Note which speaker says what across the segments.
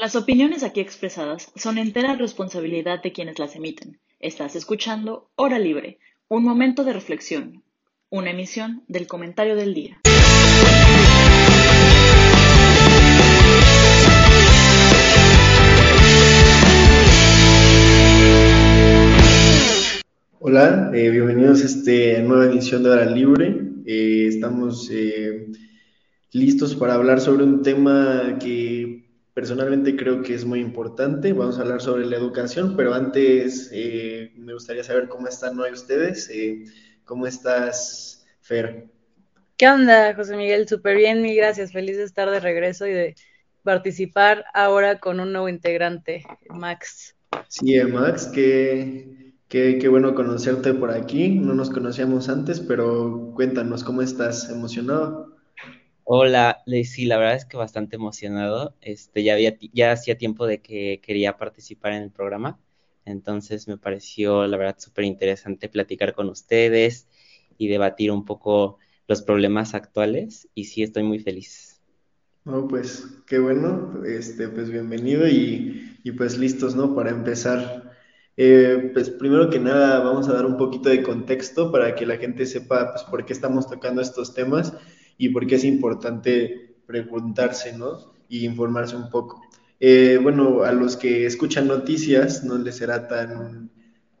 Speaker 1: Las opiniones aquí expresadas son entera responsabilidad de quienes las emiten. Estás escuchando Hora Libre, un momento de reflexión, una emisión del comentario del día.
Speaker 2: Hola, eh, bienvenidos a esta nueva edición de Hora Libre. Eh, estamos eh, listos para hablar sobre un tema que personalmente creo que es muy importante. Vamos a hablar sobre la educación, pero antes eh, me gustaría saber cómo están hoy ustedes. Eh, ¿Cómo estás, Fer?
Speaker 3: ¿Qué onda, José Miguel? Súper bien, mil gracias. Feliz de estar de regreso y de participar ahora con un nuevo integrante, Max.
Speaker 2: Sí, eh, Max, qué, qué, qué bueno conocerte por aquí. No nos conocíamos antes, pero cuéntanos, ¿cómo estás? ¿Emocionado?
Speaker 4: Hola, sí, la verdad es que bastante emocionado. Este, ya había, ya hacía tiempo de que quería participar en el programa, entonces me pareció, la verdad, súper interesante platicar con ustedes y debatir un poco los problemas actuales, y sí, estoy muy feliz.
Speaker 2: No, pues, qué bueno, este, pues bienvenido y, y pues listos, ¿no? Para empezar. Eh, pues primero que nada vamos a dar un poquito de contexto para que la gente sepa pues, por qué estamos tocando estos temas y por qué es importante preguntarse, ¿no? Y informarse un poco. Eh, bueno, a los que escuchan noticias no les será tan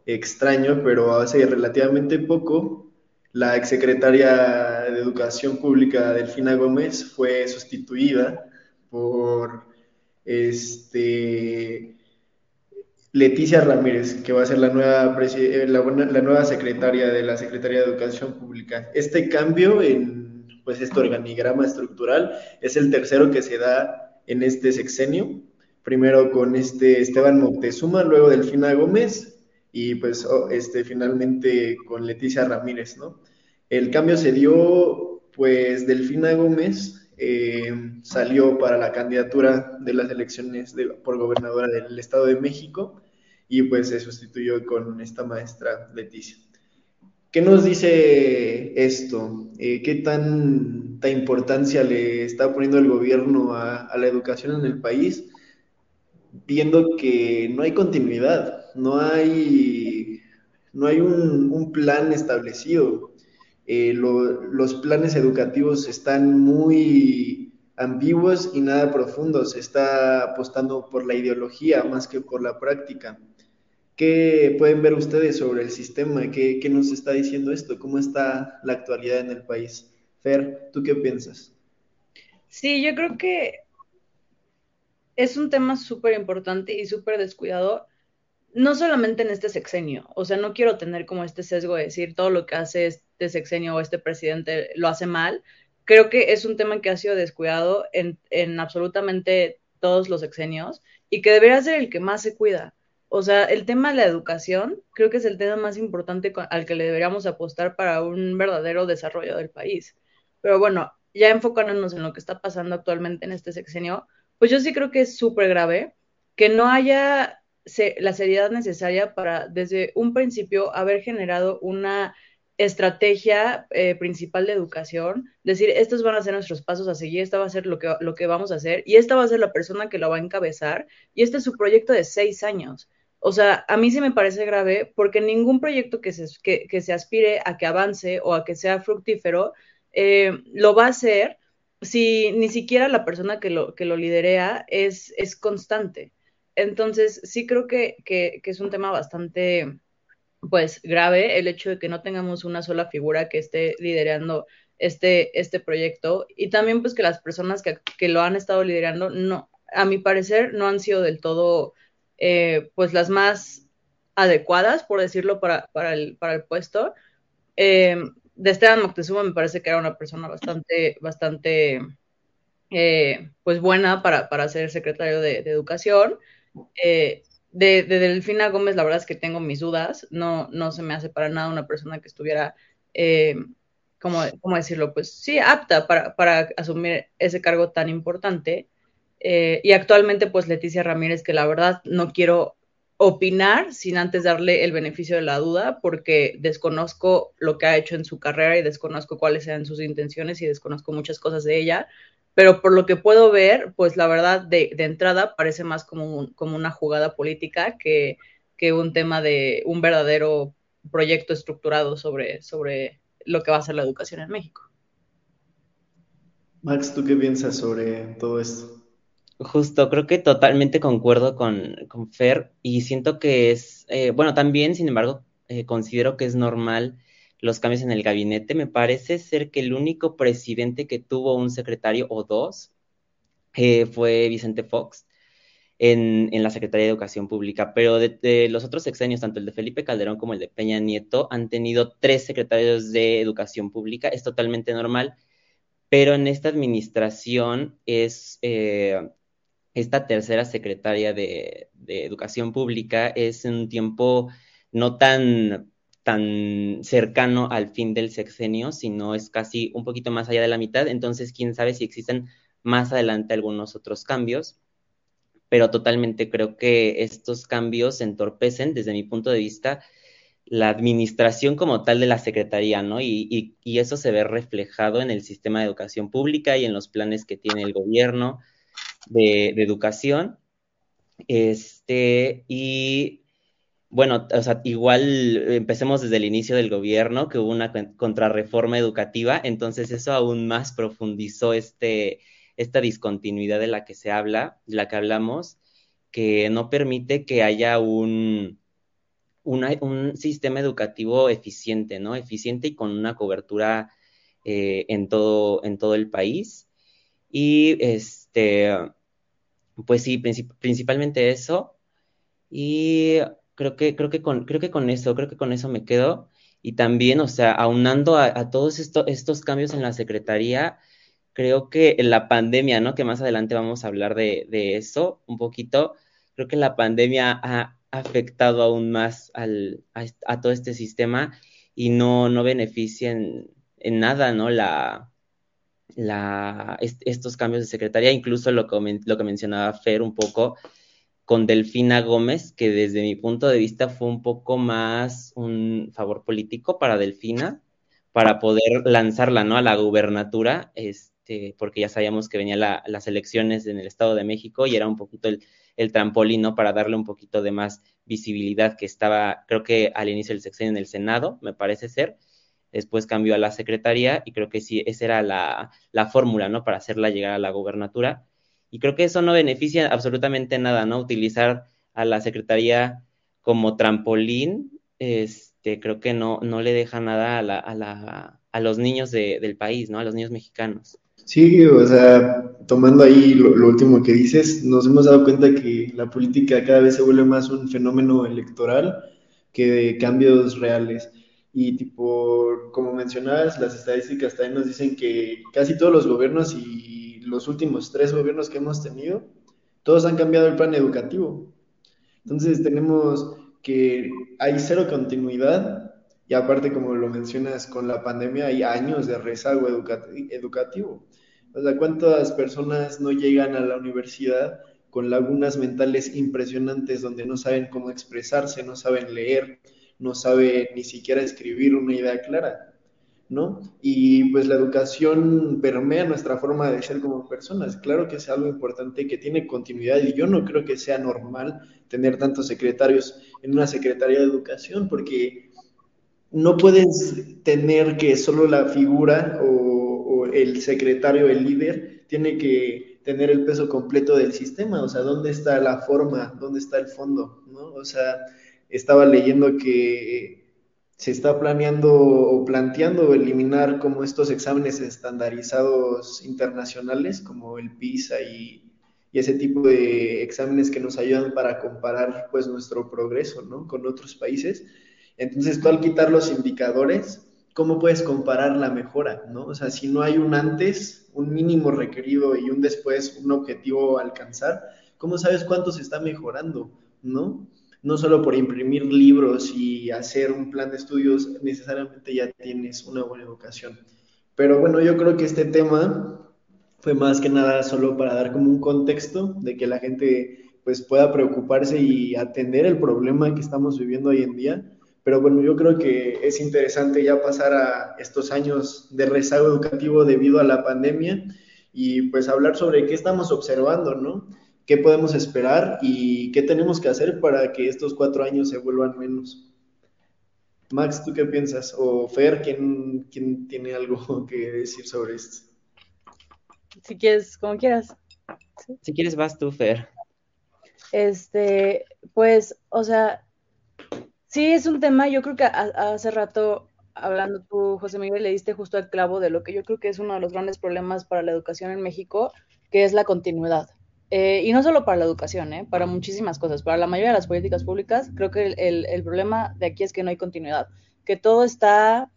Speaker 2: extraño, pero hace relativamente poco la exsecretaria de Educación Pública, Delfina Gómez, fue sustituida por este, Leticia Ramírez, que va a ser la nueva, la, la nueva secretaria de la Secretaría de Educación Pública. Este cambio en pues este organigrama estructural es el tercero que se da en este sexenio, primero con este Esteban Moctezuma, luego Delfina Gómez y pues oh, este, finalmente con Leticia Ramírez, ¿no? El cambio se dio, pues Delfina Gómez eh, salió para la candidatura de las elecciones de, por gobernadora del Estado de México y pues se sustituyó con esta maestra Leticia. ¿Qué nos dice esto? Eh, ¿Qué tanta importancia le está poniendo el gobierno a, la educación en el país? Viendo que no hay continuidad, no hay, no hay un, plan establecido. Eh, lo, los planes educativos están muy ambiguos y nada profundos. Se está apostando por la ideología más que por la práctica. ¿Qué pueden ver ustedes sobre el sistema? ¿Qué, ¿Qué, nos está diciendo esto? ¿Cómo está la actualidad en el país? Fer, ¿tú qué piensas?
Speaker 3: Sí, yo creo que es un tema súper importante y súper descuidado, no solamente en este sexenio, o sea, no quiero tener como este sesgo de decir todo lo que hace este sexenio o este presidente lo hace mal, creo que es un tema que ha sido descuidado en, en absolutamente todos los sexenios y que debería ser el que más se cuida o sea, el tema de la educación creo que es el tema más importante al que le deberíamos apostar para un verdadero desarrollo del país. Pero bueno, ya enfocándonos en lo que está pasando actualmente en este sexenio, pues yo sí creo que es súper grave que no haya la seriedad necesaria para desde un principio haber generado una estrategia eh, principal de educación, decir, estos van a ser nuestros pasos a seguir, esta va a ser lo que, lo que vamos a hacer, y esta va a ser la persona que lo va a encabezar, y este es su proyecto de seis años. O sea, a mí sí me parece grave porque ningún proyecto que se, que, que se aspire a que avance o a que sea fructífero eh, lo va a hacer si ni siquiera la persona que lo, que lo liderea es, es constante. Entonces, sí creo que, que, que, es un tema bastante, pues, grave el hecho de que no tengamos una sola figura que esté liderando este, este proyecto y también, pues, que las personas que, que lo han estado liderando, no, a mi parecer, no han sido del todo eh, pues las más adecuadas, por decirlo, para, para, el, para el puesto. Eh, de Esteban Moctezuma me parece que era una persona bastante, bastante, eh, pues buena para, para ser secretario de, Educación. Eh, de, de, Delfina Gómez, la verdad es que tengo mis dudas. No, no se me hace para nada una persona que estuviera, eh, ¿cómo, ¿cómo, decirlo? Pues sí, apta para, para asumir ese cargo tan importante. Eh, y actualmente, pues Leticia Ramírez, que la verdad no quiero opinar sin antes darle el beneficio de la duda, porque desconozco lo que ha hecho en su carrera y desconozco cuáles sean sus intenciones y desconozco muchas cosas de ella. pero por lo que puedo ver, pues la verdad de, entrada parece más como, como una jugada política que, que, un tema de un verdadero proyecto estructurado sobre, sobre lo que va a ser la educación en México.
Speaker 2: Max, ¿tú qué piensas sobre todo esto?
Speaker 4: Justo, creo que totalmente concuerdo con, con Fer y siento que es, eh, bueno, también, sin embargo, eh, considero que es normal los cambios en el gabinete. Me parece ser que el único presidente que tuvo un secretario o dos eh, fue Vicente Fox en, en, la Secretaría de Educación Pública, pero de, de, los otros sexenios, tanto el de Felipe Calderón como el de Peña Nieto, han tenido tres secretarios de Educación Pública. Es totalmente normal, pero en esta administración es... Esta tercera secretaria de, de, Educación Pública es un tiempo no tan, tan cercano al fin del sexenio, sino es casi un poquito más allá de la mitad, entonces quién sabe si existen más adelante algunos otros cambios, pero totalmente creo que estos cambios entorpecen, desde mi punto de vista, la administración como tal de la Secretaría, ¿no? Y, y, y eso se ve reflejado en el sistema de educación pública y en los planes que tiene el gobierno de, educación. Este, y bueno, o sea, igual empecemos desde el inicio del gobierno, que hubo una contrarreforma educativa, entonces eso aún más profundizó este, esta discontinuidad de la que se habla, de la que hablamos, que no permite que haya un, un sistema educativo eficiente, ¿no? Eficiente y con una cobertura eh, en, todo, en todo el país. Y este, pues sí, princip principalmente eso. Y creo que, creo que con, creo que con eso, creo que con eso me quedo. Y también, o sea, aunando a, todos esto, estos cambios en la Secretaría, creo que en la pandemia, ¿no? Que más adelante vamos a hablar de, de eso un poquito. Creo que la pandemia ha afectado aún más al, a, a, todo este sistema y no, no beneficia en, en nada, ¿no? La, la, est estos cambios de secretaría, incluso lo que, lo que mencionaba Fer un poco con Delfina Gómez, que desde mi punto de vista fue un poco más un favor político para Delfina, para poder lanzarla, ¿no? A la gubernatura, este, porque ya sabíamos que venían la, las elecciones en el Estado de México y era un poquito el, el trampolín, ¿no? Para darle un poquito de más visibilidad que estaba, creo que al inicio del sexenio en el Senado, me parece ser, después cambió a la Secretaría y creo que sí, esa era la, la fórmula, ¿no? Para hacerla llegar a la gubernatura. Y creo que eso no beneficia absolutamente nada, ¿no? Utilizar a la Secretaría como trampolín, este, creo que no, no le deja nada a, la, a, la, a los niños de, del país, ¿no? A los niños mexicanos.
Speaker 2: Sí, o sea, tomando ahí lo, lo, último que dices, nos hemos dado cuenta que la política cada vez se vuelve más un fenómeno electoral que de cambios reales. Y tipo, como mencionabas, las estadísticas también nos dicen que casi todos los gobiernos y los últimos tres gobiernos que hemos tenido, todos han cambiado el plan educativo. Entonces tenemos que hay cero continuidad y aparte, como lo mencionas, con la pandemia hay años de rezago educativo. O sea, ¿cuántas personas no llegan a la universidad con lagunas mentales impresionantes donde no saben cómo expresarse, no saben leer, no saben ni siquiera escribir una idea clara? ¿No? Y pues la educación permea nuestra forma de ser como personas. Claro que es algo importante que tiene continuidad y yo no creo que sea normal tener tantos secretarios en una secretaría de educación porque no puedes tener que solo la figura o, o, el secretario, el líder, tiene que tener el peso completo del sistema. O sea, ¿dónde está la forma? ¿Dónde está el fondo? ¿no? O sea, estaba leyendo que se está planeando o planteando eliminar como estos exámenes estandarizados internacionales, como el PISA y, y ese tipo de exámenes que nos ayudan para comparar pues nuestro progreso, ¿no? Con otros países entonces, tú al quitar los indicadores, ¿cómo puedes comparar la mejora? ¿no? O sea, si no hay un antes, un mínimo requerido y un después, un objetivo a alcanzar, ¿cómo sabes cuánto se está mejorando? ¿No? No solo por imprimir libros y hacer un plan de estudios, necesariamente ya tienes una buena educación. Pero bueno, yo creo que este tema fue más que nada solo para dar como un contexto de que la gente pues pueda preocuparse y atender el problema que estamos viviendo hoy en día pero bueno, yo creo que es interesante ya pasar a estos años de rezago educativo debido a la pandemia y pues hablar sobre qué estamos observando, ¿no? ¿Qué podemos esperar y qué tenemos que hacer para que estos cuatro años se vuelvan menos? Max, ¿tú qué piensas? O Fer, ¿quién, quién tiene algo que decir sobre esto?
Speaker 3: Si quieres, como quieras.
Speaker 4: Si quieres, vas tú, Fer.
Speaker 3: Este, pues, o sea, sí es un tema, yo creo que hace rato, hablando tú, José Miguel, le diste justo al clavo de lo que yo creo que es uno de los grandes problemas para la educación en México, que es la continuidad. Eh, y no solo para la educación, ¿eh? para muchísimas cosas. Para la mayoría de las políticas públicas, creo que el, problema de aquí es que no hay continuidad, que todo está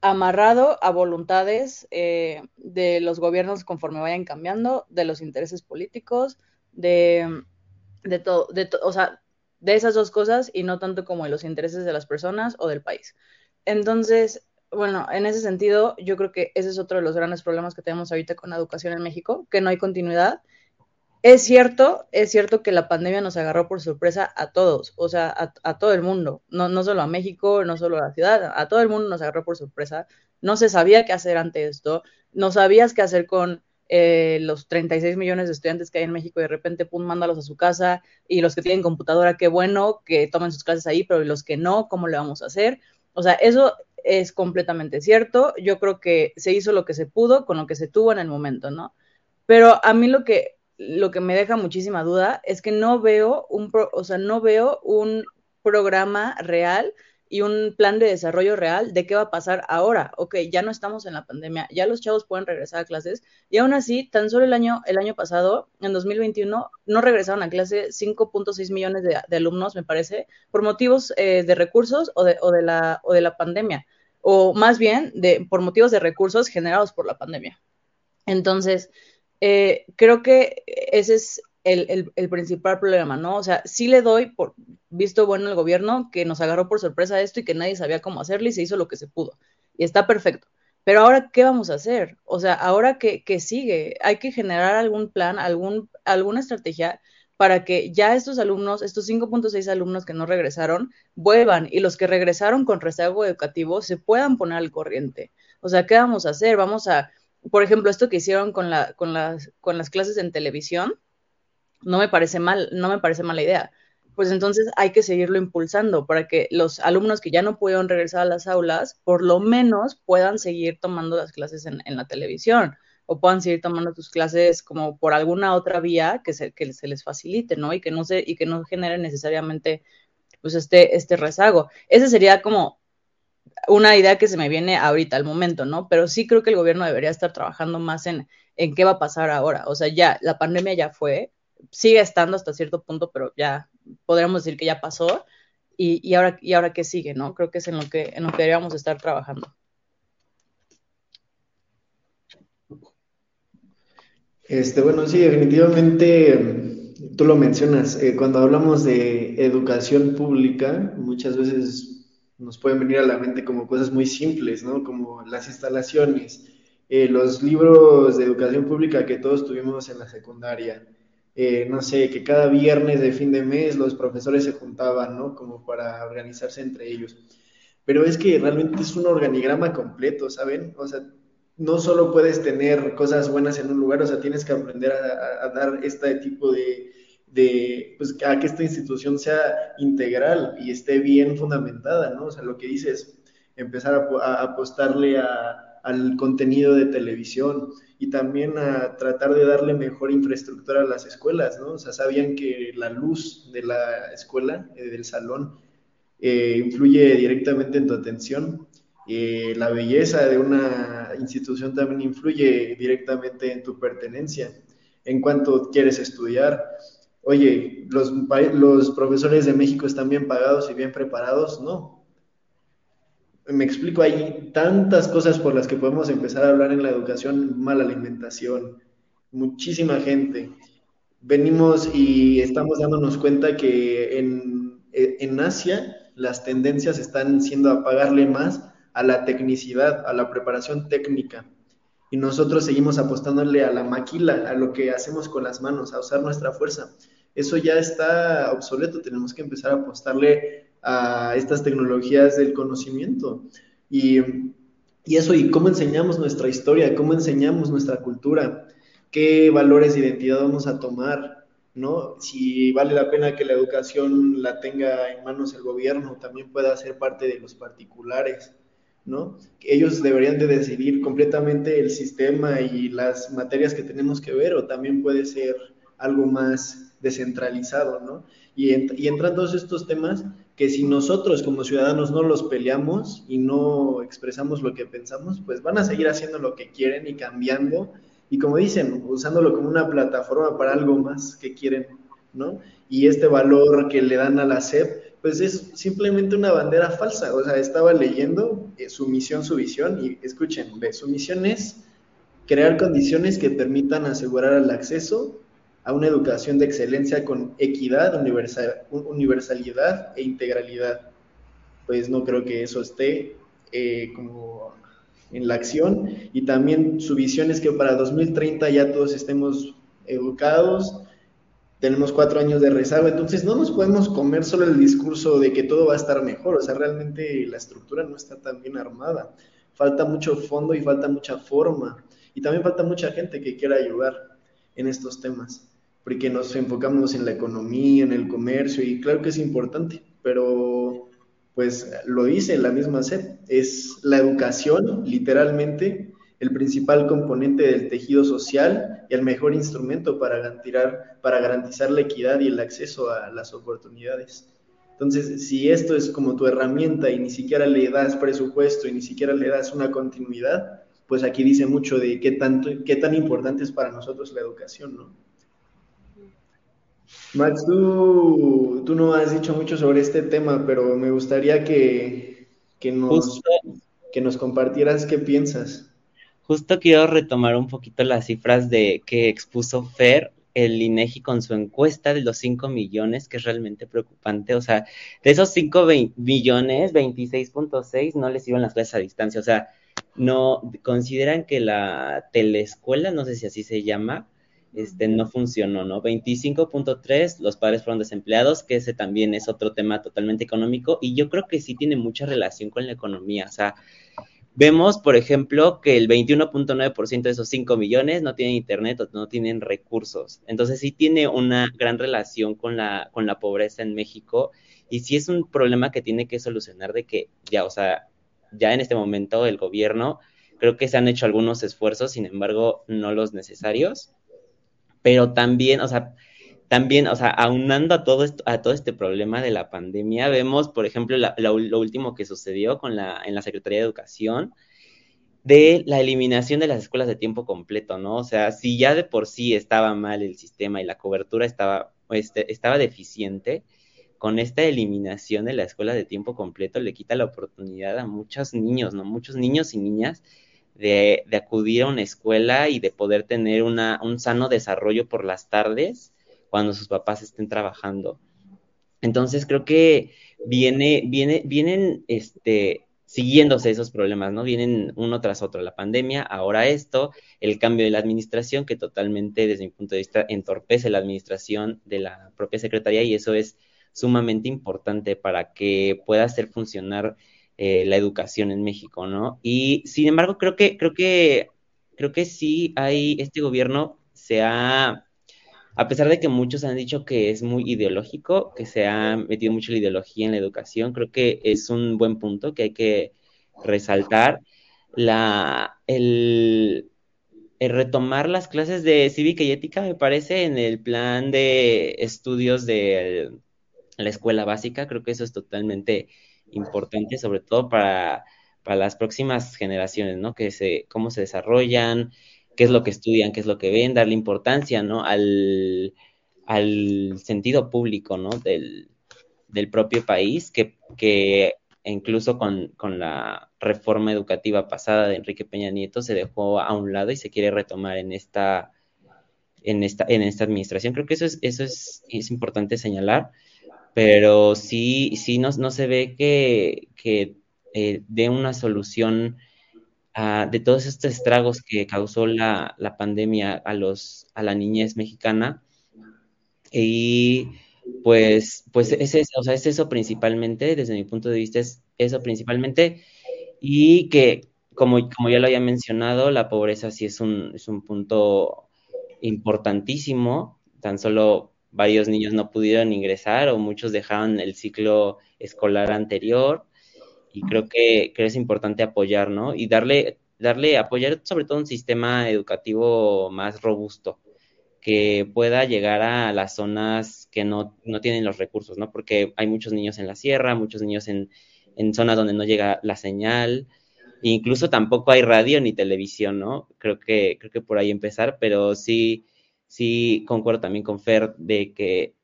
Speaker 3: amarrado a voluntades eh, de los gobiernos conforme vayan cambiando, de los intereses políticos, de, de todo, de o sea, de esas dos cosas y no tanto como de los intereses de las personas o del país. Entonces, bueno, en ese sentido, yo creo que ese es otro de los grandes problemas que tenemos ahorita con la educación en México, que no hay continuidad es cierto, es cierto que la pandemia nos agarró por sorpresa a todos, o sea, a, todo el mundo, no, no solo a México, no solo a la ciudad, a todo el mundo nos agarró por sorpresa. No se sabía qué hacer ante esto, no sabías qué hacer con eh, los 36 millones de estudiantes que hay en México y de repente, pum, mándalos a su casa y los que tienen computadora, qué bueno que tomen sus clases ahí, pero los que no, ¿cómo le vamos a hacer? O sea, eso es completamente cierto. Yo creo que se hizo lo que se pudo con lo que se tuvo en el momento, ¿no? Pero a mí lo que lo que me deja muchísima duda es que no veo un, o sea, no veo un programa real y un plan de desarrollo real de qué va a pasar ahora. Ok, ya no estamos en la pandemia, ya los chavos pueden regresar a clases y aún así, tan solo el año, el año pasado, en 2021, no regresaron a clase 5.6 millones de, alumnos, me parece, por motivos eh, de recursos o de, o, de la, o de la pandemia, o más bien de, por motivos de recursos generados por la pandemia. Entonces, eh, creo que ese es el, principal problema, ¿no? O sea, sí le doy por visto bueno el gobierno que nos agarró por sorpresa esto y que nadie sabía cómo hacerlo y se hizo lo que se pudo. Y está perfecto. Pero ahora, ¿qué vamos a hacer? O sea, ahora qué, sigue? Hay que generar algún plan, algún, alguna estrategia para que ya estos alumnos, estos 5.6 alumnos que no regresaron, vuelvan y los que regresaron con rezago educativo se puedan poner al corriente. O sea, ¿qué vamos a hacer? Vamos a por ejemplo, esto que hicieron con, la, con, las, con las clases en televisión, no me parece mal, no me parece mala idea. Pues entonces hay que seguirlo impulsando para que los alumnos que ya no pudieron regresar a las aulas, por lo menos puedan seguir tomando las clases en, la televisión o puedan seguir tomando sus clases como por alguna otra vía que se, que se les facilite, ¿no? Y que no se, y que no genere necesariamente pues este, este rezago. Ese sería como una idea que se me viene ahorita al momento, ¿no? Pero sí creo que el gobierno debería estar trabajando más en, en qué va a pasar ahora. O sea, ya, la pandemia ya fue, sigue estando hasta cierto punto, pero ya podríamos decir que ya pasó. Y, y, ahora, y ahora qué sigue, ¿no? Creo que es en lo que, en lo que deberíamos estar trabajando.
Speaker 2: Este, bueno, sí, definitivamente tú lo mencionas. Eh, cuando hablamos de educación pública, muchas veces nos pueden venir a la mente como cosas muy simples, ¿no? Como las instalaciones, eh, los libros de educación pública que todos tuvimos en la secundaria, eh, no sé, que cada viernes de fin de mes los profesores se juntaban, ¿no? Como para organizarse entre ellos. Pero es que realmente es un organigrama completo, ¿saben? O sea, no solo puedes tener cosas buenas en un lugar, o sea, tienes que aprender a dar este tipo de, de pues, a que esta institución sea integral y esté bien fundamentada, ¿no? O sea, lo que dice es empezar a, apostarle al contenido de televisión y también a tratar de darle mejor infraestructura a las escuelas, ¿no? O sea, sabían que la luz de la escuela, eh, del salón, eh, influye directamente en tu atención. Eh, la belleza de una institución también influye directamente en tu pertenencia, en cuanto quieres estudiar oye, los, los profesores de México están bien pagados y bien preparados, no. Me explico, hay tantas cosas por las que podemos empezar a hablar en la educación, mala alimentación, muchísima gente. Venimos y estamos dándonos cuenta que en, en Asia las tendencias están siendo a pagarle más a la tecnicidad, a la preparación técnica. Y nosotros seguimos apostándole a la maquila, a lo que hacemos con las manos, a usar nuestra fuerza eso ya está obsoleto, tenemos que empezar a apostarle a estas tecnologías del conocimiento. Y, Y eso, y cómo enseñamos nuestra historia, cómo enseñamos nuestra cultura, qué valores de identidad vamos a tomar, ¿no? Si vale la pena que la educación la tenga en manos el gobierno, también pueda ser parte de los particulares, ¿no? Ellos deberían de decidir completamente el sistema y las materias que tenemos que ver, o también puede ser algo más descentralizado, ¿no? Y, y entran todos estos temas que si nosotros como ciudadanos no los peleamos y no expresamos lo que pensamos, pues van a seguir haciendo lo que quieren y cambiando y como dicen, usándolo como una plataforma para algo más que quieren, ¿no? Y este valor que le dan a la SEP, pues es simplemente una bandera falsa. O sea, estaba leyendo eh, su misión, su visión, y escuchen, su misión es crear condiciones que permitan asegurar el acceso a una educación de excelencia con equidad, universalidad e integralidad. Pues no creo que eso esté eh, como en la acción. Y también su visión es que para 2030 ya todos estemos educados, tenemos cuatro años de rezago, entonces no nos podemos comer solo el discurso de que todo va a estar mejor, o sea, realmente la estructura no está tan bien armada, falta mucho fondo y falta mucha forma y también falta mucha gente que quiera ayudar en estos temas porque nos enfocamos en la economía, en el comercio, y claro que es importante, pero pues lo dice la misma SEP, es la educación, literalmente, el principal componente del tejido social y el mejor instrumento para garantizar, para garantizar la equidad y el acceso a las oportunidades. Entonces, si esto es como tu herramienta y ni siquiera le das presupuesto y ni siquiera le das una continuidad, pues aquí dice mucho de qué, tanto, qué tan importante es para nosotros la educación, ¿no? Max, tú, tú no has dicho mucho sobre este tema, pero me gustaría que, nos, que nos compartieras qué piensas.
Speaker 4: Justo quiero retomar un poquito las cifras de que expuso Fer el INEGI con su encuesta de los 5 millones, que es realmente preocupante. O sea, de esos 5 millones, 26.6 no les iban las clases a distancia. O sea, no consideran que la teleescuela, no sé si así se llama, este, no funcionó, ¿no? 25.3, los padres fueron desempleados, que ese también es otro tema totalmente económico, y yo creo que sí tiene mucha relación con la economía, o sea, vemos, por ejemplo, que el 21.9% de esos 5 millones no tienen internet o no tienen recursos, entonces sí tiene una gran relación con la, con la pobreza en México, y sí es un problema que tiene que solucionar de que ya, o sea, ya en este momento el gobierno, creo que se han hecho algunos esfuerzos, sin embargo, no los necesarios pero también, o sea, también, o sea, aunando a todo esto, a todo este problema de la pandemia, vemos, por ejemplo, lo último que sucedió con la, en la Secretaría de Educación, de la eliminación de las escuelas de tiempo completo, ¿no? O sea, si ya de por sí estaba mal el sistema y la cobertura estaba, este, estaba deficiente, con esta eliminación de la escuela de tiempo completo le quita la oportunidad a muchos niños, ¿no? Muchos niños y niñas de, acudir a una escuela y de poder tener una, un sano desarrollo por las tardes cuando sus papás estén trabajando. Entonces creo que viene, viene, vienen este, siguiéndose esos problemas, ¿no? Vienen uno tras otro, la pandemia, ahora esto, el cambio de la administración que totalmente desde mi punto de vista entorpece la administración de la propia Secretaría y eso es sumamente importante para que pueda hacer funcionar eh, la educación en México, ¿no? Y sin embargo, creo que, creo que, creo que sí hay, este gobierno se ha, a pesar de que muchos han dicho que es muy ideológico, que se ha metido mucho la ideología en la educación, creo que es un buen punto que hay que resaltar. La, el, el retomar las clases de cívica y ética, me parece, en el plan de estudios de la escuela básica, creo que eso es totalmente importante, sobre todo para, las próximas generaciones, ¿no? Que se, cómo se desarrollan, qué es lo que estudian, qué es lo que ven, darle importancia, ¿no? Al, al sentido público, ¿no? Del, del propio país, que, que incluso con, con, la reforma educativa pasada de Enrique Peña Nieto se dejó a un lado y se quiere retomar en esta, en esta, en esta administración. Creo que eso es, eso es, es importante señalar pero sí, sí no, no se ve que, que eh, dé una solución de todos estos estragos que causó la, la, pandemia a, los, a la niñez mexicana. Y pues, pues es, eso, o sea, es eso principalmente, desde mi punto de vista es eso principalmente, y que como, como ya lo había mencionado, la pobreza sí es un, es un punto importantísimo. Tan solo varios niños no pudieron ingresar o muchos dejaron el ciclo escolar anterior. Y creo que, que es importante apoyar, ¿no? Y darle, darle, apoyar sobre todo un sistema educativo más robusto que pueda llegar a las zonas que no, no, tienen los recursos, ¿no? Porque hay muchos niños en la sierra, muchos niños en, en zonas donde no llega la señal, incluso tampoco hay radio ni televisión, ¿no? Creo que, creo que por ahí empezar, pero sí, sí concuerdo también con Fer de que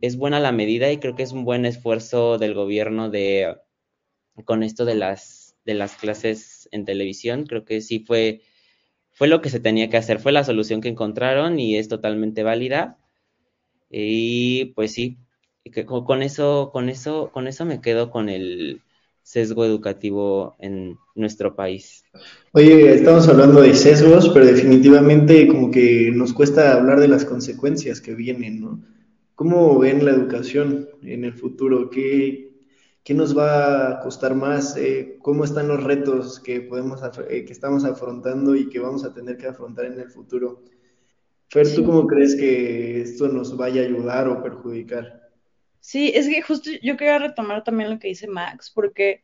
Speaker 4: es buena la medida y creo que es un buen esfuerzo del gobierno de con esto de las de las clases en televisión, creo que sí fue fue lo que se tenía que hacer, fue la solución que encontraron y es totalmente válida. Y pues sí, con eso, con eso, con eso me quedo con el sesgo educativo en nuestro país.
Speaker 2: Oye, estamos hablando de sesgos, pero definitivamente como que nos cuesta hablar de las consecuencias que vienen, ¿no? ¿Cómo ven la educación en el futuro? ¿Qué, ¿Qué nos va a costar más? Eh, ¿Cómo están los retos que, podemos, eh, que estamos afrontando y que vamos a tener que afrontar en el futuro? Fer, ¿tú cómo crees que esto nos vaya a ayudar o perjudicar?
Speaker 3: Sí, es que justo yo quería retomar también lo que dice Max, porque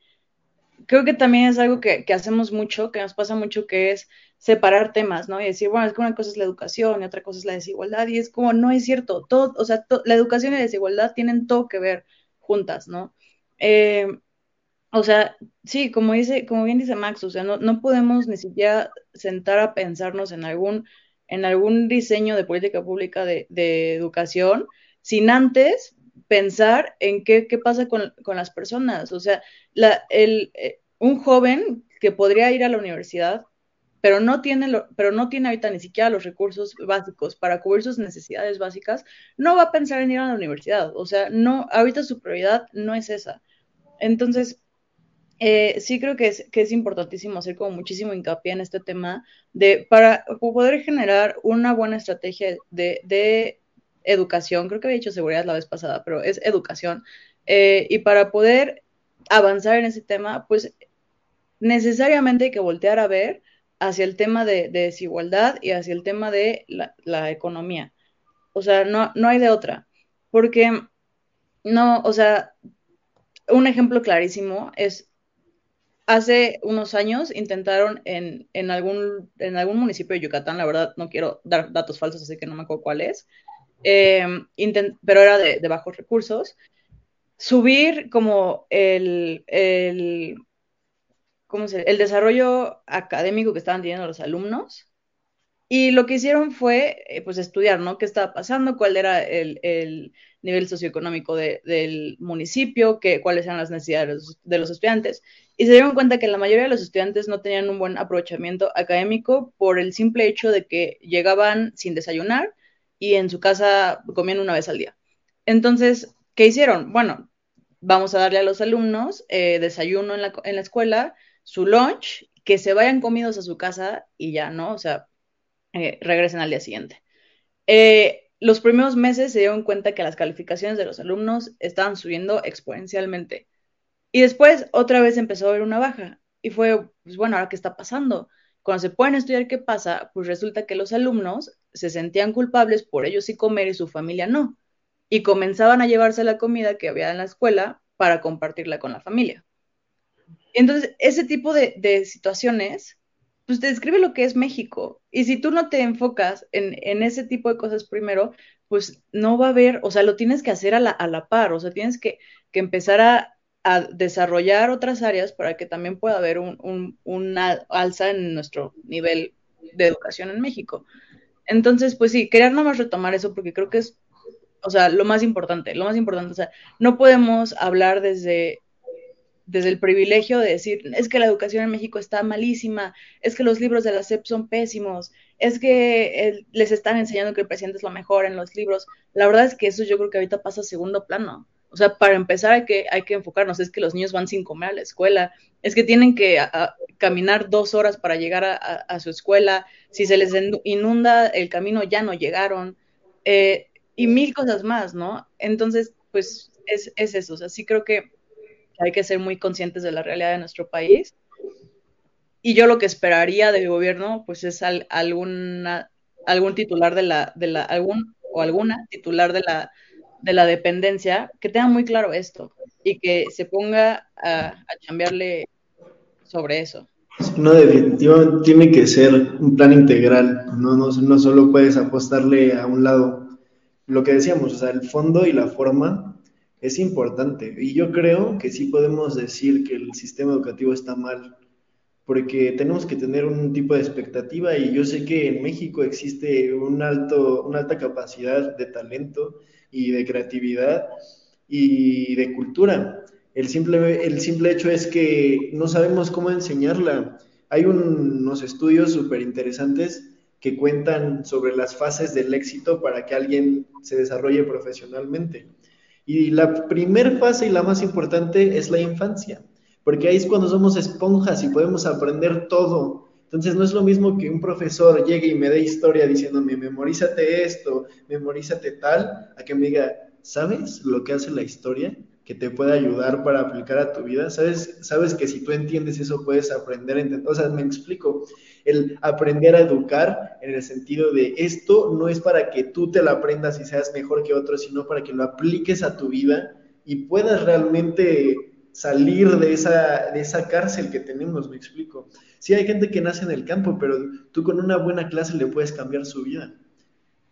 Speaker 3: creo que también es algo que, hacemos mucho, que nos pasa mucho, que es separar temas, ¿no? Y decir, bueno, es que una cosa es la educación y otra cosa es la desigualdad, y es como, no es cierto, todo, o sea, la educación y la desigualdad tienen todo que ver juntas, ¿no? Eh, o sea, sí, como dice, como bien dice Max, o sea, no, no podemos ni siquiera sentar a pensarnos en algún, en algún diseño de política pública de, de educación sin antes pensar en qué, qué pasa con, con, las personas. O sea, la, el, eh, un joven que podría ir a la universidad, pero no tiene, lo, pero no tiene ahorita ni siquiera los recursos básicos para cubrir sus necesidades básicas, no va a pensar en ir a la universidad. O sea, no, ahorita su prioridad no es esa. Entonces, eh, sí creo que es, que es importantísimo hacer como muchísimo hincapié en este tema de para poder generar una buena estrategia de, de educación, creo que había dicho seguridad la vez pasada, pero es educación, eh, y para poder avanzar en ese tema, pues necesariamente hay que voltear a ver hacia el tema de, de desigualdad y hacia el tema de la, la, economía. O sea, no, no hay de otra, porque no, o sea, un ejemplo clarísimo es, hace unos años intentaron en, en, algún, en algún municipio de Yucatán, la verdad no quiero dar datos falsos, así que no me acuerdo cuál es, eh, pero era de, de, bajos recursos, subir como el, el, ¿cómo se, el desarrollo académico que estaban teniendo los alumnos. Y lo que hicieron fue, eh, pues, estudiar, ¿no? ¿Qué estaba pasando? ¿Cuál era el, el nivel socioeconómico de, del municipio, que, cuáles eran las necesidades de los estudiantes. Y se dieron cuenta que la mayoría de los estudiantes no tenían un buen aprovechamiento académico por el simple hecho de que llegaban sin desayunar y en su casa comían una vez al día. Entonces, ¿qué hicieron? Bueno, vamos a darle a los alumnos eh, desayuno en la, en la escuela, su lunch, que se vayan comidos a su casa y ya, ¿no? O sea, eh, regresen al día siguiente. Eh, los primeros meses se dieron cuenta que las calificaciones de los alumnos estaban subiendo exponencialmente. Y después otra vez empezó a haber una baja. Y fue, pues bueno, ¿ahora qué está pasando? Cuando se pueden estudiar qué pasa, pues resulta que los alumnos se sentían culpables por ellos sí comer y su familia no. Y comenzaban a llevarse la comida que había en la escuela para compartirla con la familia. Entonces, ese tipo de, situaciones pues te describe lo que es México. Y si tú no te enfocas en, en, ese tipo de cosas primero, pues no va a haber, o sea, lo tienes que hacer a la, a la par, o sea, tienes que, empezar a, desarrollar otras áreas para que también pueda haber un, un, una alza en nuestro nivel de educación en México. Entonces, pues sí, quería nada más retomar eso porque creo que es, o sea, lo más importante, lo más importante, o sea, no podemos hablar desde desde el privilegio de decir, es que la educación en México está malísima, es que los libros de la SEP son pésimos, es que eh, les están enseñando que el presidente es lo mejor en los libros. La verdad es que eso yo creo que ahorita pasa a segundo plano. O sea, para empezar hay que, hay que enfocarnos, es que los niños van sin comer a la escuela, es que tienen que caminar dos horas para llegar a, su escuela, si se les inunda el camino ya no llegaron, eh, y mil cosas más, ¿no? Entonces, pues es, es eso, o sea, sí creo que hay que ser muy conscientes de la realidad de nuestro país. Y yo lo que esperaría del gobierno, pues es alguna, algún titular de la, de la, algún o alguna titular de la, de la dependencia que tenga muy claro esto y que se ponga a, a cambiarle sobre eso.
Speaker 2: No, definitivamente tiene que ser un plan integral, no, no, no solo puedes apostarle a un lado. Lo que decíamos, o sea, el fondo y la forma es importante. Y yo creo que sí podemos decir que el sistema educativo está mal, porque tenemos que tener un tipo de expectativa y yo sé que en México existe un alto, una alta capacidad de talento y de creatividad y de cultura. El simple, el simple hecho es que no sabemos cómo enseñarla. Hay unos estudios súper interesantes que cuentan sobre las fases del éxito para que alguien se desarrolle profesionalmente. Y la primera fase y la más importante es la infancia, porque ahí es cuando somos esponjas y podemos aprender todo. Entonces no es lo mismo que un profesor llegue y me dé historia diciéndome, memorízate esto, memorízate tal, a que me diga, ¿sabes lo que hace la historia? Que te pueda ayudar para aplicar a tu vida. Sabes, sabes que si tú entiendes eso puedes aprender a entender. O sea, me explico, el aprender a educar en el sentido de esto no es para que tú te lo aprendas y seas mejor que otros, sino para que lo apliques a tu vida y puedas realmente salir de esa, de esa cárcel que tenemos, me explico. Sí hay gente que nace en el campo, pero tú con una buena clase le puedes cambiar su vida.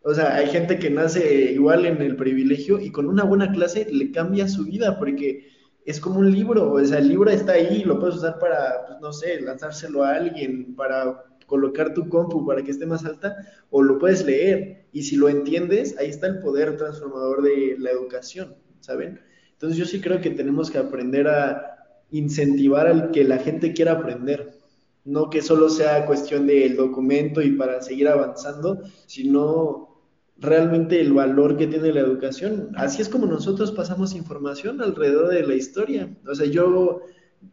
Speaker 2: O sea, hay gente que nace igual en el privilegio y con una buena clase le cambia su vida porque es como un libro, o sea, el libro está ahí, lo puedes usar para, pues, no sé, lanzárselo a alguien, para colocar tu compu para que esté más alta, o lo puedes leer. Y si lo entiendes, ahí está el poder transformador de la educación, ¿saben? Entonces yo sí creo que tenemos que aprender a incentivar al que la gente quiera aprender. No que solo sea cuestión del documento y para seguir avanzando, sino realmente el valor que tiene la educación. Así es como nosotros pasamos información alrededor de la historia. O sea, yo,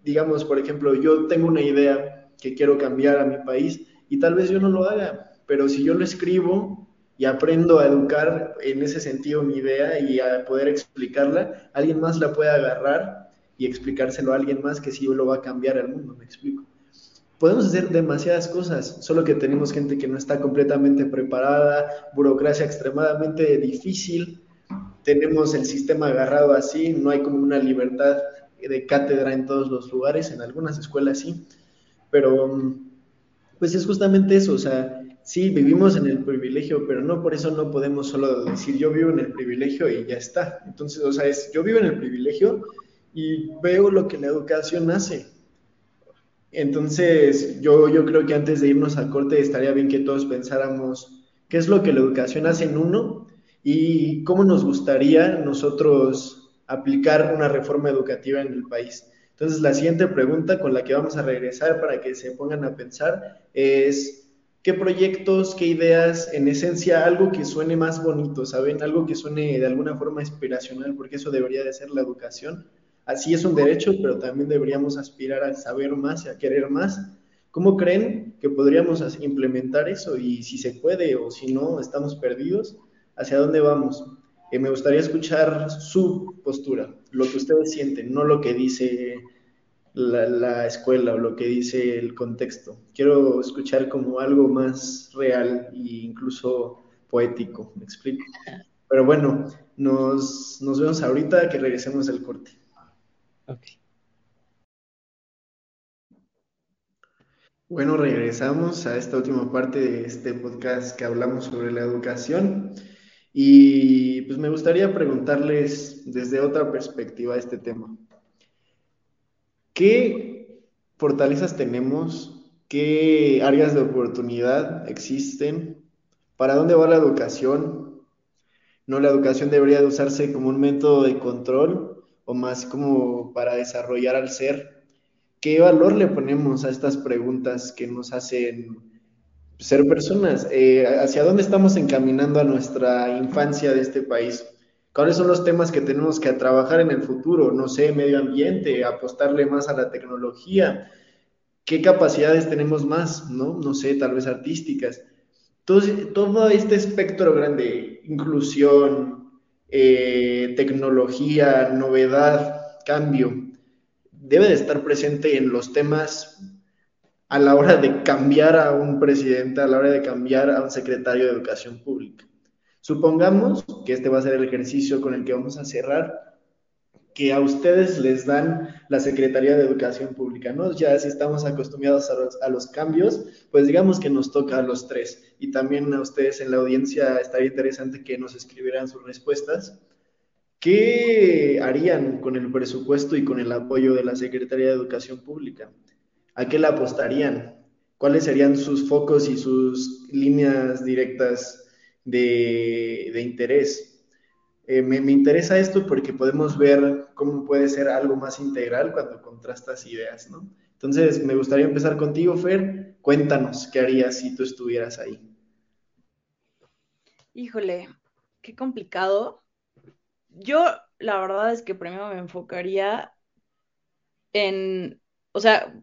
Speaker 2: digamos, por ejemplo, yo tengo una idea que quiero cambiar a mi país y tal vez yo no lo haga, pero si yo lo escribo y aprendo a educar en ese sentido mi idea y a poder explicarla, alguien más la puede agarrar y explicárselo a alguien más que sí lo va a cambiar al mundo, me explico podemos hacer demasiadas cosas, solo que tenemos gente que no está completamente preparada, burocracia extremadamente difícil, tenemos el sistema agarrado así, no hay como una libertad de cátedra en todos los lugares, en algunas escuelas sí, pero pues es justamente eso, o sea, sí, vivimos en el privilegio, pero no por eso no podemos solo decir yo vivo en el privilegio y ya está. Entonces, o sea, es yo vivo en el privilegio y veo lo que la educación hace. Entonces, yo, yo creo que antes de irnos a corte estaría bien que todos pensáramos qué es lo que la educación hace en uno y cómo nos gustaría nosotros aplicar una reforma educativa en el país. Entonces, la siguiente pregunta con la que vamos a regresar para que se pongan a pensar es, ¿qué proyectos, qué ideas, en esencia, algo que suene más bonito, ¿saben? Algo que suene de alguna forma inspiracional, porque eso debería de ser la educación Así es un derecho, pero también deberíamos aspirar a saber más y a querer más. ¿Cómo creen que podríamos implementar eso? Y si se puede o si no, estamos perdidos, ¿hacia dónde vamos? Eh, me gustaría escuchar su postura, lo que ustedes sienten, no lo que dice la, la, escuela o lo que dice el contexto. Quiero escuchar como algo más real e incluso poético, ¿me explico? Pero bueno, nos, nos vemos ahorita que regresemos del corte. Bueno, regresamos a esta última parte de este podcast que hablamos sobre la educación y pues me gustaría preguntarles desde otra perspectiva este tema. ¿Qué fortalezas tenemos? ¿Qué áreas de oportunidad existen? ¿Para dónde va la educación? ¿No la educación debería de usarse como un método de control o más como para desarrollar al ser? ¿Qué valor le ponemos a estas preguntas que nos hacen ser personas? Eh, ¿Hacia dónde estamos encaminando a nuestra infancia de este país? ¿Cuáles son los temas que tenemos que trabajar en el futuro? No sé, medio ambiente, apostarle más a la tecnología. ¿Qué capacidades tenemos más? No, no sé, tal vez artísticas. Entonces, todo este espectro grande, inclusión, eh, tecnología, novedad, cambio, debe de estar presente en los temas a la hora de cambiar a un presidente, a la hora de cambiar a un secretario de educación pública. Supongamos que este va a ser el ejercicio con el que vamos a cerrar, que a ustedes les dan la Secretaría de Educación Pública, ¿no? Ya si estamos acostumbrados a los, a los, cambios, pues digamos que nos toca a los tres. Y también a ustedes en la audiencia estaría interesante que nos escribieran sus respuestas. ¿Qué harían con el presupuesto y con el apoyo de la Secretaría de Educación Pública? ¿A qué le apostarían? ¿Cuáles serían sus focos y sus líneas directas de, interés? Eh, me, me, interesa esto porque podemos ver cómo puede ser algo más integral cuando contrastas ideas, ¿no? Entonces, me gustaría empezar contigo, Fer. Cuéntanos, ¿qué harías si tú estuvieras ahí?
Speaker 3: Híjole, qué complicado yo la verdad es que primero me enfocaría en, o sea,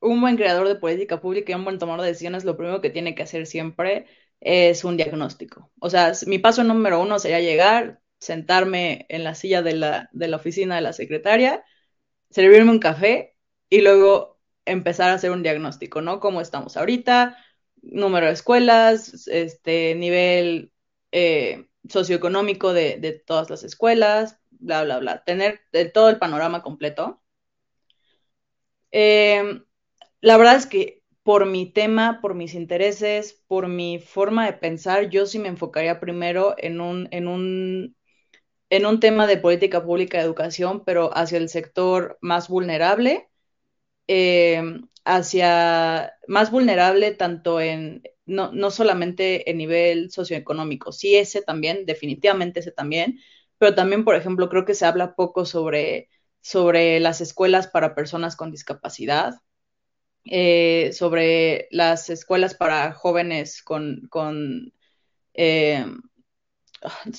Speaker 3: un buen creador de política pública y un buen tomador de decisiones, lo primero que tiene que hacer siempre es un diagnóstico. O sea, mi paso número uno sería llegar, sentarme en la silla de la, de la oficina de la secretaria, servirme un café y luego empezar a hacer un diagnóstico, ¿no? ¿Cómo estamos ahorita? Número de escuelas, este, nivel eh, socioeconómico de, de, todas las escuelas, bla, bla, bla, tener todo el panorama completo. Eh, la verdad es que por mi tema, por mis intereses, por mi forma de pensar, yo sí me enfocaría primero en un, en un, en un tema de política pública de educación, pero hacia el sector más vulnerable, eh, hacia más vulnerable tanto en, no, no solamente en nivel socioeconómico, sí ese también, definitivamente ese también, pero también, por ejemplo, creo que se habla poco sobre, sobre las escuelas para personas con discapacidad, eh, sobre las escuelas para jóvenes con, con eh,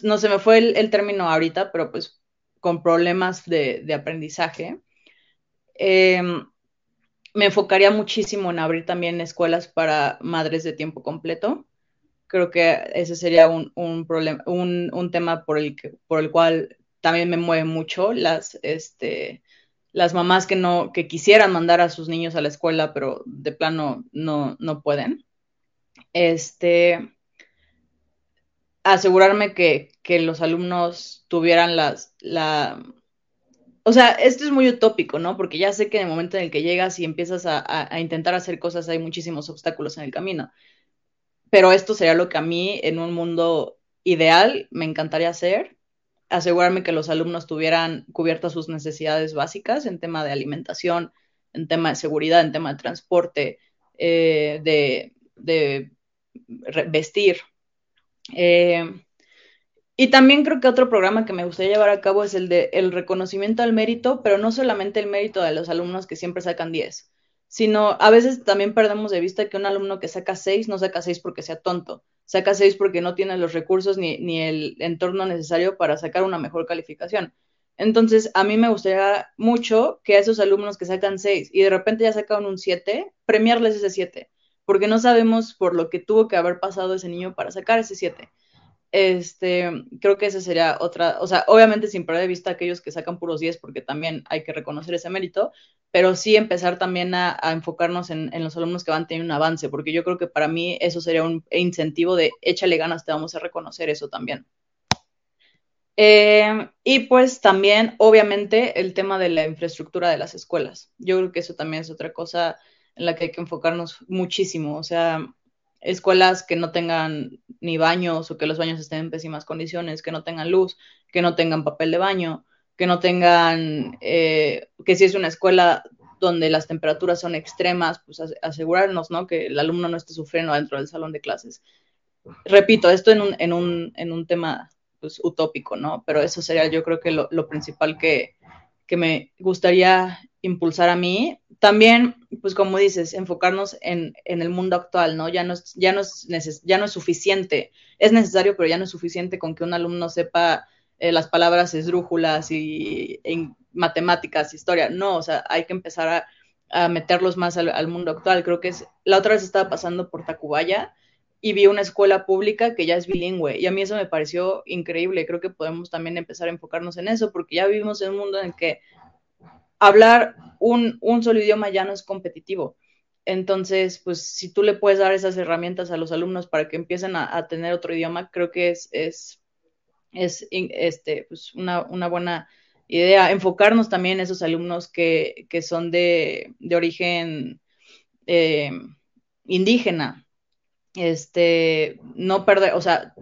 Speaker 3: no se me fue el, el, término ahorita, pero pues con problemas de, de aprendizaje. Eh, me enfocaría muchísimo en abrir también escuelas para madres de tiempo completo. Creo que ese sería un, un, un, un tema por el, que, por el cual también me mueve mucho las, este, las mamás que no, que quisieran mandar a sus niños a la escuela, pero de plano no, no pueden. Este, asegurarme que, que los alumnos tuvieran las, la, o sea, esto es muy utópico, ¿no? Porque ya sé que en el momento en el que llegas y empiezas a, intentar hacer cosas hay muchísimos obstáculos en el camino. Pero esto sería lo que a mí en un mundo ideal me encantaría hacer, asegurarme que los alumnos tuvieran cubiertas sus necesidades básicas en tema de alimentación, en tema de seguridad, en tema de transporte, eh, de, de vestir. Eh, y también creo que otro programa que me gustaría llevar a cabo es el de el reconocimiento al mérito, pero no solamente el mérito de los alumnos que siempre sacan 10, sino a veces también perdemos de vista que un alumno que saca 6 no saca 6 porque sea tonto, saca 6 porque no tiene los recursos ni, ni el entorno necesario para sacar una mejor calificación. Entonces, a mí me gustaría mucho que a esos alumnos que sacan 6 y de repente ya sacan un 7, premiarles ese 7, porque no sabemos por lo que tuvo que haber pasado ese niño para sacar ese 7. Este, creo que esa sería otra, o sea, obviamente sin perder de vista aquellos que sacan puros 10, porque también hay que reconocer ese mérito, pero sí empezar también a, a enfocarnos en, los alumnos que van a tener un avance, porque yo creo que para mí eso sería un incentivo de échale ganas, te vamos a reconocer eso también. Eh, y pues también, obviamente, el tema de la infraestructura de las escuelas. Yo creo que eso también es otra cosa en la que hay que enfocarnos muchísimo. O sea, escuelas que no tengan ni baños o que los baños estén en pésimas condiciones, que no tengan luz, que no tengan papel de baño, que no tengan, eh, que si es una escuela donde las temperaturas son extremas, pues asegurarnos, ¿no? Que el alumno no esté sufriendo dentro del salón de clases. Repito, esto en un, en un, en un tema pues, utópico, ¿no? Pero eso sería yo creo que lo, lo principal que, que me gustaría impulsar a mí. También, pues como dices, enfocarnos en, en el mundo actual, ¿no? Ya no, es, ya, no es ya no es suficiente, es necesario, pero ya no es suficiente con que un alumno sepa eh, las palabras esdrújulas y en matemáticas, historia. No, o sea, hay que empezar a, a meterlos más al, al, mundo actual. Creo que es, la otra vez estaba pasando por Tacubaya y vi una escuela pública que ya es bilingüe y a mí eso me pareció increíble. Creo que podemos también empezar a enfocarnos en eso porque ya vivimos en un mundo en el que hablar un, solo idioma ya no es competitivo. entonces, pues si tú le puedes dar esas herramientas a los alumnos para que empiecen a, tener otro idioma, creo que es, es, es este, pues una, una buena idea. Enfocarnos también en esos alumnos que, que son de, de origen eh, indígena. Este, no perder, o sea,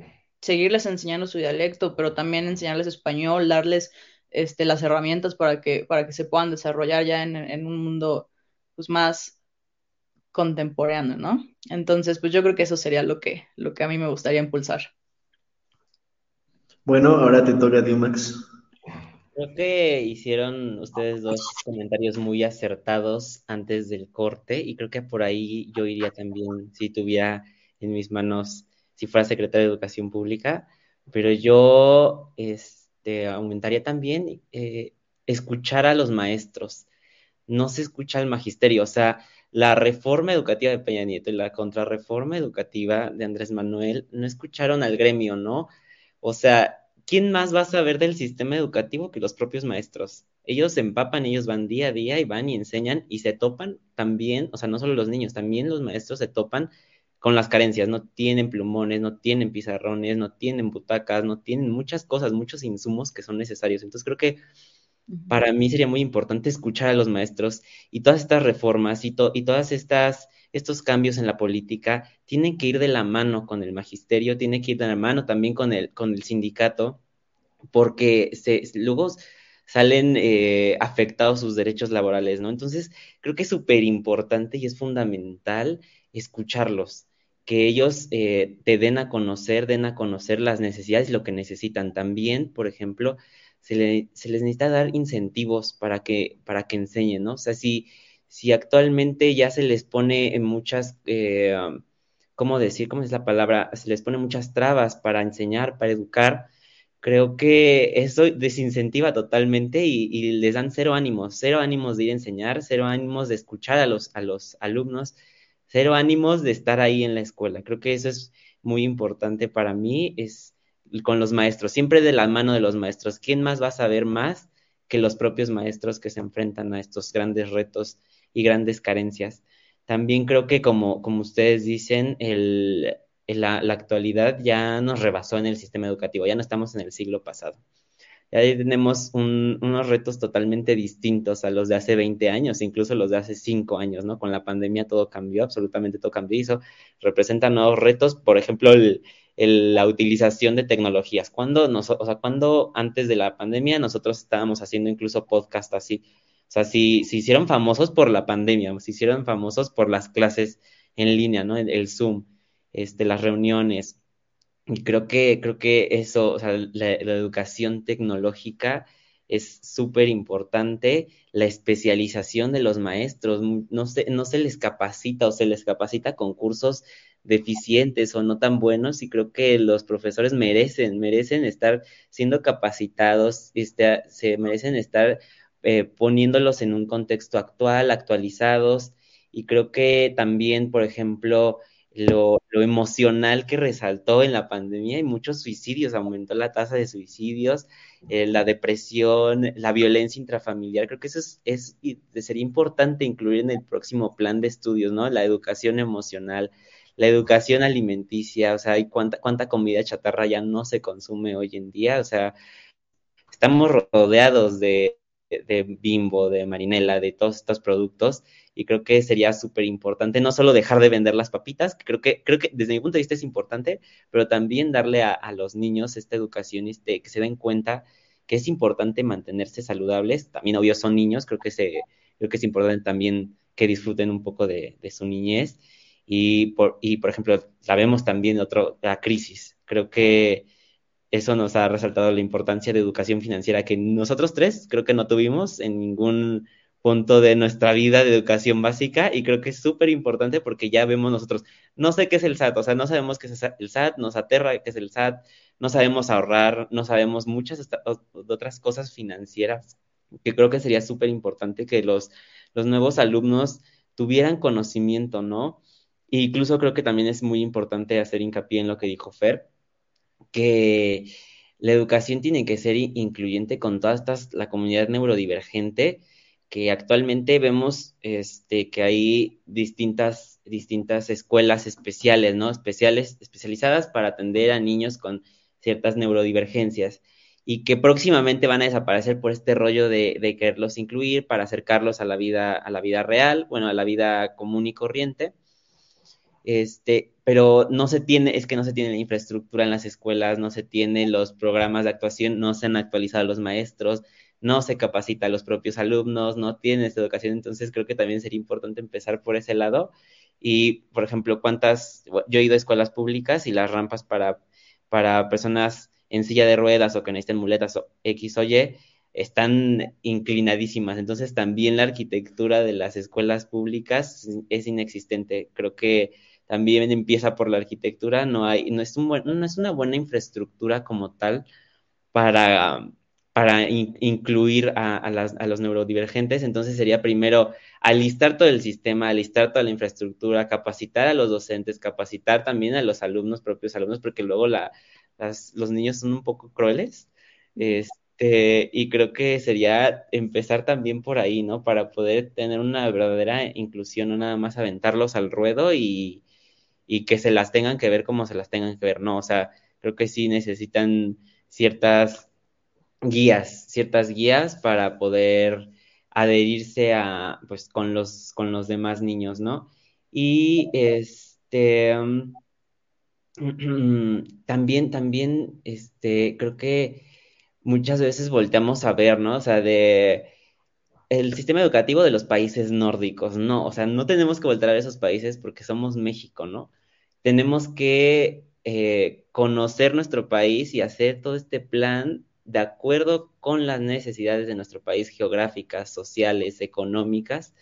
Speaker 3: seguirles enseñando su dialecto, pero también enseñarles español, darles este, las herramientas para que, para que se puedan desarrollar ya en, en un mundo pues, más contemporáneo, ¿no? Entonces, pues yo creo que eso sería lo que, lo que a mí me gustaría impulsar.
Speaker 2: Bueno, ahora te toca a ti, Max.
Speaker 4: Creo que hicieron ustedes dos comentarios muy acertados antes del corte y creo que por ahí yo iría también si tuviera en mis manos, si fuera secretario de Educación Pública, pero yo este, aumentaría también eh, escuchar a los maestros. No se escucha al magisterio, o sea, la reforma educativa de Peña Nieto y la contrarreforma educativa de Andrés Manuel no escucharon al gremio, ¿no? O sea, ¿quién más va a saber del sistema educativo que los propios maestros? Ellos se empapan, ellos van día a día y van y enseñan y se topan también, o sea, no solo los niños, también los maestros se topan con las carencias, no tienen plumones, no tienen pizarrones, no tienen butacas, no tienen muchas cosas, muchos insumos que son necesarios. Entonces creo que para mí sería muy importante escuchar a los maestros y todas estas reformas y, y todas estas estos cambios en la política tienen que ir de la mano con el magisterio, tienen que ir de la mano también con el, con el sindicato, porque se, luego salen eh, afectados sus derechos laborales, ¿no? Entonces, creo que es súper importante y es fundamental escucharlos, que ellos eh, te den a conocer, den a conocer las necesidades y lo que necesitan. También, por ejemplo, se, les necesita dar incentivos para que, para que enseñen, ¿no? O sea, si, si actualmente ya se les pone en muchas, eh, ¿cómo decir? ¿Cómo es la palabra? Se les pone muchas trabas para enseñar, para educar. Creo que eso desincentiva totalmente y, les dan cero ánimos, cero ánimos de ir a enseñar, cero ánimos de escuchar a los, a los alumnos, cero ánimos de estar ahí en la escuela. Creo que eso es muy importante para mí, es con los maestros, siempre de la mano de los maestros. ¿Quién más va a saber más que los propios maestros que se enfrentan a estos grandes retos y grandes carencias? También creo que, como, como ustedes dicen, el, la, actualidad ya nos rebasó en el sistema educativo, ya no estamos en el siglo pasado. Ya tenemos unos retos totalmente distintos a los de hace 20 años, incluso los de hace 5 años, ¿no? Con la pandemia todo cambió, absolutamente todo cambió y eso representa nuevos retos. Por ejemplo, el, la utilización de tecnologías. Cuando, nos, o sea, cuando antes de la pandemia nosotros estábamos haciendo incluso podcast así. O sea, si se hicieron famosos por la pandemia, se hicieron famosos por las clases en línea, ¿no? El, Zoom, este, las reuniones. Y creo que, creo que eso, o sea, la, educación tecnológica es súper importante. La especialización de los maestros, no se, no se les capacita o se les capacita con cursos deficientes o no tan buenos y creo que los profesores merecen, merecen estar siendo capacitados, este, se merecen estar eh, poniéndolos en un contexto actual, actualizados y creo que también, por ejemplo, lo, emocional que resaltó en la pandemia y muchos suicidios, aumentó la tasa de suicidios, eh, la depresión, la violencia intrafamiliar. Creo que eso es, es, sería importante incluir en el próximo plan de estudios, ¿no? La educación emocional, la educación alimenticia, o sea, cuánta, cuánta comida chatarra ya no se consume hoy en día, o sea, estamos rodeados de, de Bimbo, de Marinela, de todos estos productos y creo que sería súper importante no solo dejar de vender las papitas, que creo que creo que desde mi punto de vista es importante, pero también darle a, los niños esta educación, este, que se den cuenta que es importante mantenerse saludables. También obvio son niños, creo que se creo que es importante también que disfruten un poco de, de su niñez y por, y por ejemplo, sabemos también otro, la crisis. Creo que eso nos ha resaltado la importancia de educación financiera que nosotros tres creo que no tuvimos en ningún punto de nuestra vida de educación básica y creo que es súper importante porque ya vemos nosotros, no sé qué es el SAT, o sea, no sabemos qué es el SAT, nos aterra qué es el SAT, no sabemos ahorrar, no sabemos muchas otras cosas financieras que creo que sería súper importante que los, los nuevos alumnos tuvieran conocimiento, ¿no? E incluso creo que también es muy importante hacer hincapié en lo que dijo Fer, que la educación tiene que ser incluyente con todas estas, la comunidad neurodivergente, que actualmente vemos este, que hay distintas, distintas escuelas especiales, ¿no? Especiales, especializadas para atender a niños con ciertas neurodivergencias y que próximamente van a desaparecer por este rollo de, de, quererlos incluir para acercarlos a la vida, a la vida real, bueno, a la vida común y corriente. Este, pero no se tiene, es que no se tiene la infraestructura en las escuelas, no se tiene los programas de actuación, no se han actualizado los maestros, no se capacita a los propios alumnos, no tienen esta educación, entonces creo que también sería importante empezar por ese lado. Y, por ejemplo, cuántas, yo he ido a escuelas públicas y las rampas para, para personas en silla de ruedas o que necesiten muletas o X o Y, están inclinadísimas. Entonces también la arquitectura de las escuelas públicas es inexistente. Creo que también empieza por la arquitectura, no hay, no es, un no es una buena infraestructura como tal para, para incluir a, a, las, a, los neurodivergentes, entonces sería primero alistar todo el sistema, alistar toda la infraestructura, capacitar a los docentes, capacitar también a los alumnos, propios alumnos, porque luego la, las, los niños son un poco crueles. Este, y creo que sería empezar también por ahí, ¿no? Para poder tener una verdadera inclusión, no nada más aventarlos al ruedo y, y que se las tengan que ver como se las tengan que ver, ¿no? O sea, creo que sí necesitan ciertas guías, ciertas guías para poder adherirse a, pues, con los, con los demás niños, ¿no? Y este, también, también, este, creo que muchas veces volteamos a ver, ¿no? O sea, de el sistema educativo de los países nórdicos, no, o sea, no tenemos que voltear a esos países porque somos México, ¿no? Tenemos que eh, conocer nuestro país y hacer todo este plan de acuerdo con las necesidades de nuestro país geográficas, sociales, económicas,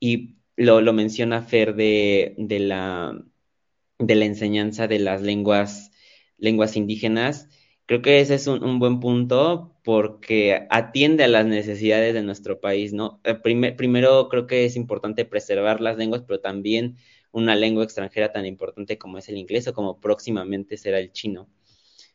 Speaker 4: y lo, lo menciona Fer de, de la de la enseñanza de las lenguas, lenguas indígenas. Creo que ese es un, buen punto porque atiende a las necesidades de nuestro país, ¿no? Eh, primero creo que es importante preservar las lenguas, pero también una lengua extranjera tan importante como es el inglés o como próximamente será el chino.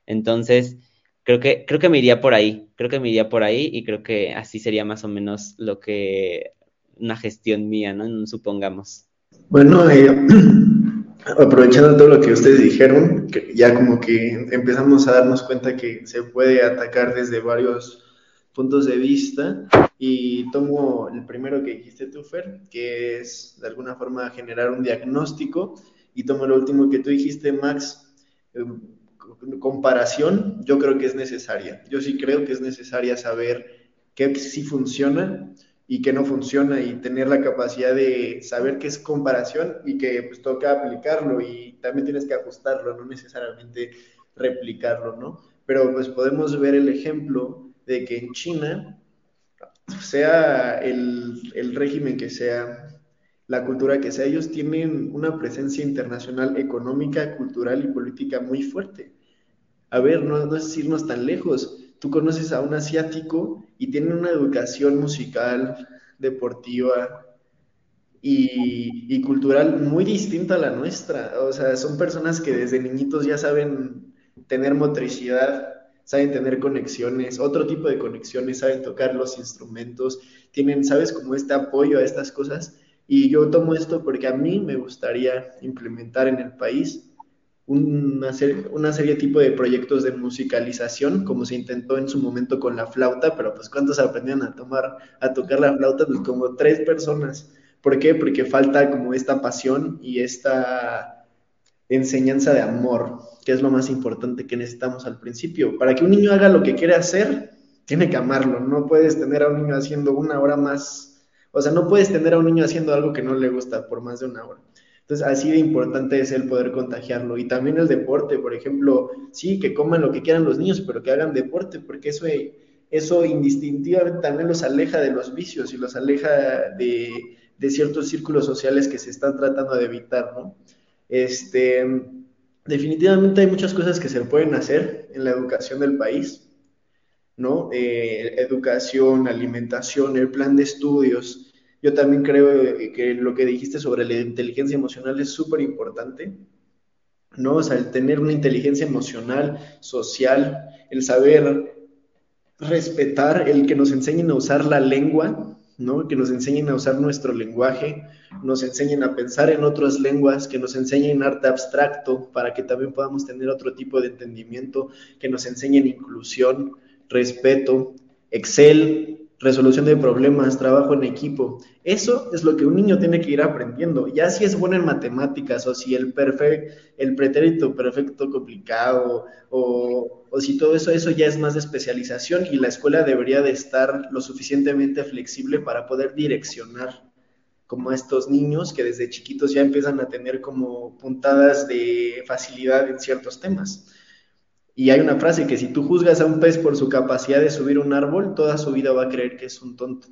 Speaker 4: Entonces, creo que, creo que me iría por ahí, creo que me iría por ahí y creo que así sería más o menos lo que una gestión mía, ¿no? Supongamos.
Speaker 2: Bueno, eh, aprovechando todo lo que ustedes dijeron, ya como que empezamos a darnos cuenta que se puede atacar desde varios puntos de vista y tomo el primero que dijiste tú, Fer, que es de alguna forma generar un diagnóstico y tomo lo último que tú dijiste, Max, eh, comparación, yo creo que es necesaria. Yo sí creo que es necesaria saber qué sí funciona y que no funciona y tener la capacidad de saber qué es comparación y que pues toca aplicarlo y también tienes que ajustarlo, no necesariamente replicarlo, ¿no? Pero pues podemos ver el ejemplo de que en China, sea el, el régimen que sea, la cultura que sea, ellos tienen una presencia internacional económica, cultural y política muy fuerte. A ver, no, no es irnos tan lejos tú conoces a un asiático y tiene una educación musical, deportiva y, cultural muy distinta a la nuestra. O sea, son personas que desde niñitos ya saben tener motricidad, saben tener conexiones, otro tipo de conexiones, saben tocar los instrumentos, tienen, sabes, como este apoyo a estas cosas. Y yo tomo esto porque a mí me gustaría implementar en el país una serie, una serie tipo de proyectos de musicalización, como se intentó en su momento con la flauta, pero pues ¿cuántos aprendieron a tomar, a tocar la flauta? Pues como tres personas. ¿Por qué? Porque falta como esta pasión y esta enseñanza de amor, que es lo más importante que necesitamos al principio. Para que un niño haga lo que quiere hacer, tiene que amarlo. No puedes tener a un niño haciendo una hora más, o sea, no puedes tener a un niño haciendo algo que no le gusta por más de una hora. Entonces, así de importante es el poder contagiarlo. Y también el deporte, por ejemplo, sí, que coman lo que quieran los niños, pero que hagan deporte, porque eso, eso indistintivamente también los aleja de los vicios y los aleja de, de ciertos círculos sociales que se están tratando de evitar, ¿no? Este, definitivamente hay muchas cosas que se pueden hacer en la educación del país, ¿no? Eh, educación, alimentación, el plan de estudios, yo también creo eh, que lo que dijiste sobre la inteligencia emocional es súper importante, ¿no? O sea, el tener una inteligencia emocional, social, el saber respetar, el que nos enseñen a usar la lengua, ¿no? Que nos enseñen a usar nuestro lenguaje, nos enseñen a pensar en otras lenguas, que nos enseñen arte abstracto para que también podamos tener otro tipo de entendimiento, que nos enseñen inclusión, respeto, Excel, resolución de problemas, trabajo en equipo. Eso es lo que un niño tiene que ir aprendiendo. Ya si es bueno en matemáticas o si el, el pretérito perfecto complicado o, o, si todo eso, eso ya es más de especialización y la escuela debería de estar lo suficientemente flexible para poder direccionar como a estos niños que desde chiquitos ya empiezan a tener como puntadas de facilidad en ciertos temas. Y hay una frase que si tú juzgas a un pez por su capacidad de subir un árbol, toda su vida va a creer que es un tonto.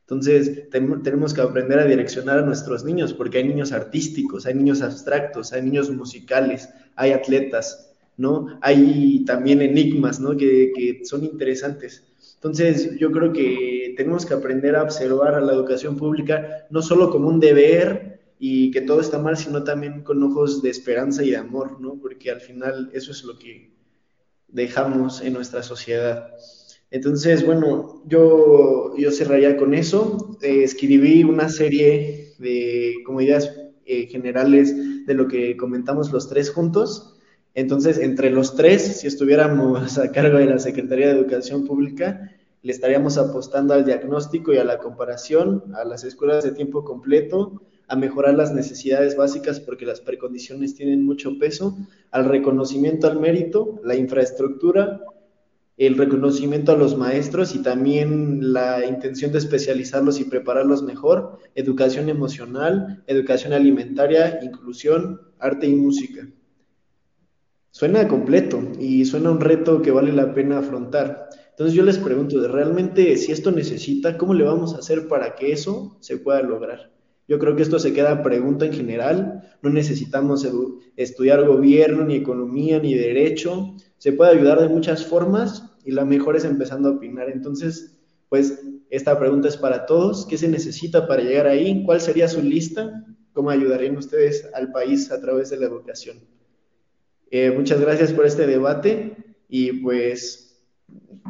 Speaker 2: Entonces, tenemos que aprender a direccionar a nuestros niños, porque hay niños artísticos, hay niños abstractos, hay niños musicales, hay atletas, ¿no? Hay también enigmas, ¿no? Que, que son interesantes. Entonces, yo creo que tenemos que aprender a observar a la educación pública no solo como un deber y que todo está mal, sino también con ojos de esperanza y de amor, ¿no? Porque al final eso es lo que dejamos en nuestra sociedad. Entonces, bueno, yo, yo cerraría con eso. Eh, escribí una serie de como ideas eh, generales de lo que comentamos los tres juntos. Entonces, entre los tres, si estuviéramos a cargo de la Secretaría de Educación Pública, le estaríamos apostando al diagnóstico y a la comparación, a las escuelas de tiempo completo, a mejorar las necesidades básicas porque las precondiciones tienen mucho peso, al reconocimiento al mérito, la infraestructura, el reconocimiento a los maestros y también la intención de especializarlos y prepararlos mejor, educación emocional, educación alimentaria, inclusión, arte y música. Suena completo y suena un reto que vale la pena afrontar. Entonces yo les pregunto, ¿realmente si esto necesita, cómo le vamos a hacer para que eso se pueda lograr? Yo creo que esto se queda pregunta en general. No necesitamos estudiar gobierno, ni economía, ni derecho. Se puede ayudar de muchas formas y la mejor es empezando a opinar. Entonces, pues esta pregunta es para todos. ¿Qué se necesita para llegar ahí? ¿Cuál sería su lista? ¿Cómo ayudarían ustedes al país a través de la educación? Eh, muchas gracias por este debate y pues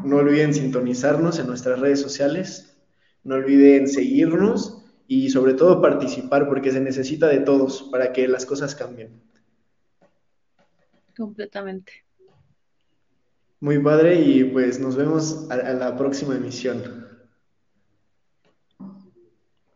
Speaker 2: no olviden sintonizarnos en nuestras redes sociales. No olviden seguirnos y sobre todo participar porque se necesita de todos para que las cosas cambien.
Speaker 3: Completamente.
Speaker 2: Muy padre y pues nos vemos a, la próxima emisión.